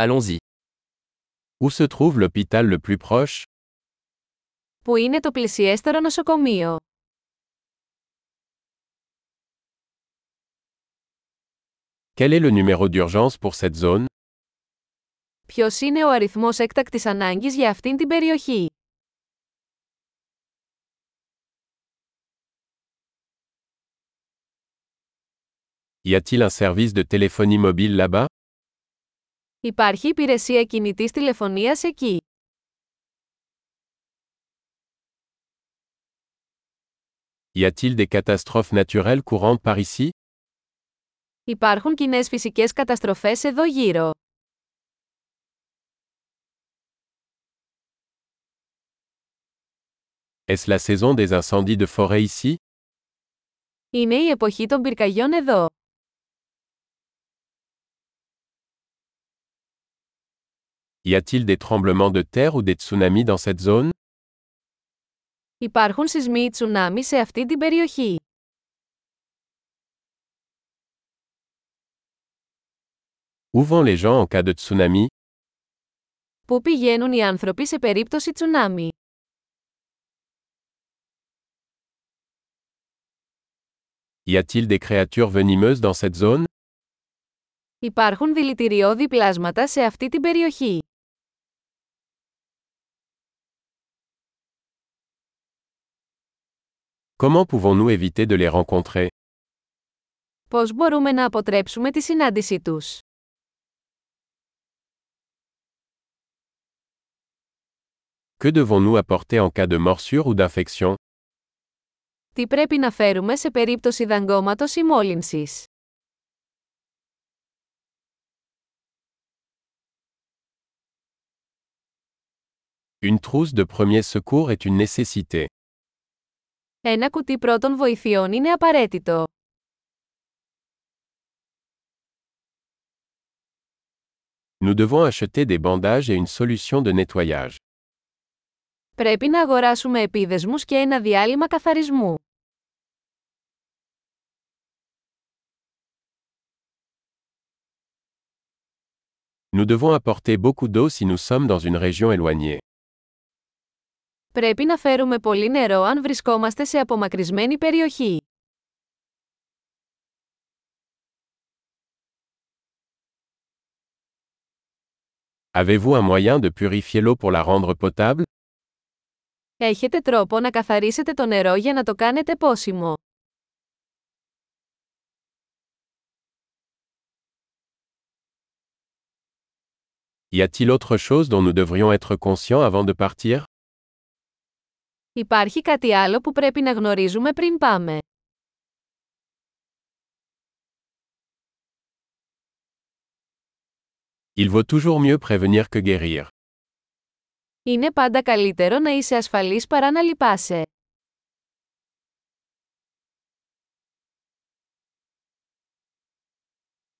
Allons-y. Où se trouve l'hôpital le plus proche Πού είναι το πλησιέστερο νοσοκομείο? Quel est le numéro d'urgence pour cette zone Ποιος είναι ο αριθμός έκτακτης ανάγκης για αυτήν την περιοχή? Y a-t-il un service de téléphonie mobile là-bas Υπάρχει υπηρεσία κινητής τηλεφωνίας εκεί. Y a-t-il des catastrophes naturelles courantes par ici; Υπάρχουν κοινές φυσικές καταστροφές εδώ γύρω. Est-ce la saison des incendies de forêt ici; Είναι η εποχή των πυρκαγιών εδώ. Y a-t-il des tremblements de terre ou des tsunamis dans cette zone; Υπάρχουν σεισμοί ή τσουνάμι σε αυτή την περιοχή; Où vont les gens en cas de tsunami; Πού πηγαίνουν οι άνθρωποι σε περίπτωση τσουνάμι; Y a-t-il des créatures venimeuses dans cette zone; Υπάρχουν δηλητηριώδη πλάσματα σε αυτή την περιοχή; Comment pouvons-nous éviter de les rencontrer Πώς μπορούμε να αποτρέψουμε τη συνάντησή τους. Que devons-nous apporter en cas de morsure ou d'infection Τι πρέπει να φέρουμε σε περίπτωση δαγκώματος ή μόλυνσης. Une trousse de premier secours est une nécessité. Ένα κουτί πρώτων βοηθειών είναι απαραίτητο. Nous devons acheter des bandages et une solution de nettoyage. Πρέπει να αγοράσουμε επίδεσμους και ένα διάλειμμα καθαρισμού. Nous devons apporter beaucoup d'eau si nous sommes dans une région éloignée. Πρέπει να φέρουμε πολύ νερό αν βρισκόμαστε σε απομακρυσμένη περιοχή. Avez-vous un moyen de purifier l'eau pour la rendre potable Έχετε τρόπο να καθαρίσετε το νερό για να το κάνετε πόσιμο. Y a-t-il autre chose dont nous devrions être conscients avant de partir Υπάρχει κάτι άλλο που πρέπει να γνωρίζουμε πριν πάμε; Il vaut toujours mieux prévenir que guérir. Είναι πάντα καλύτερο να είσαι ασφαλής παρά να λυπάσαι.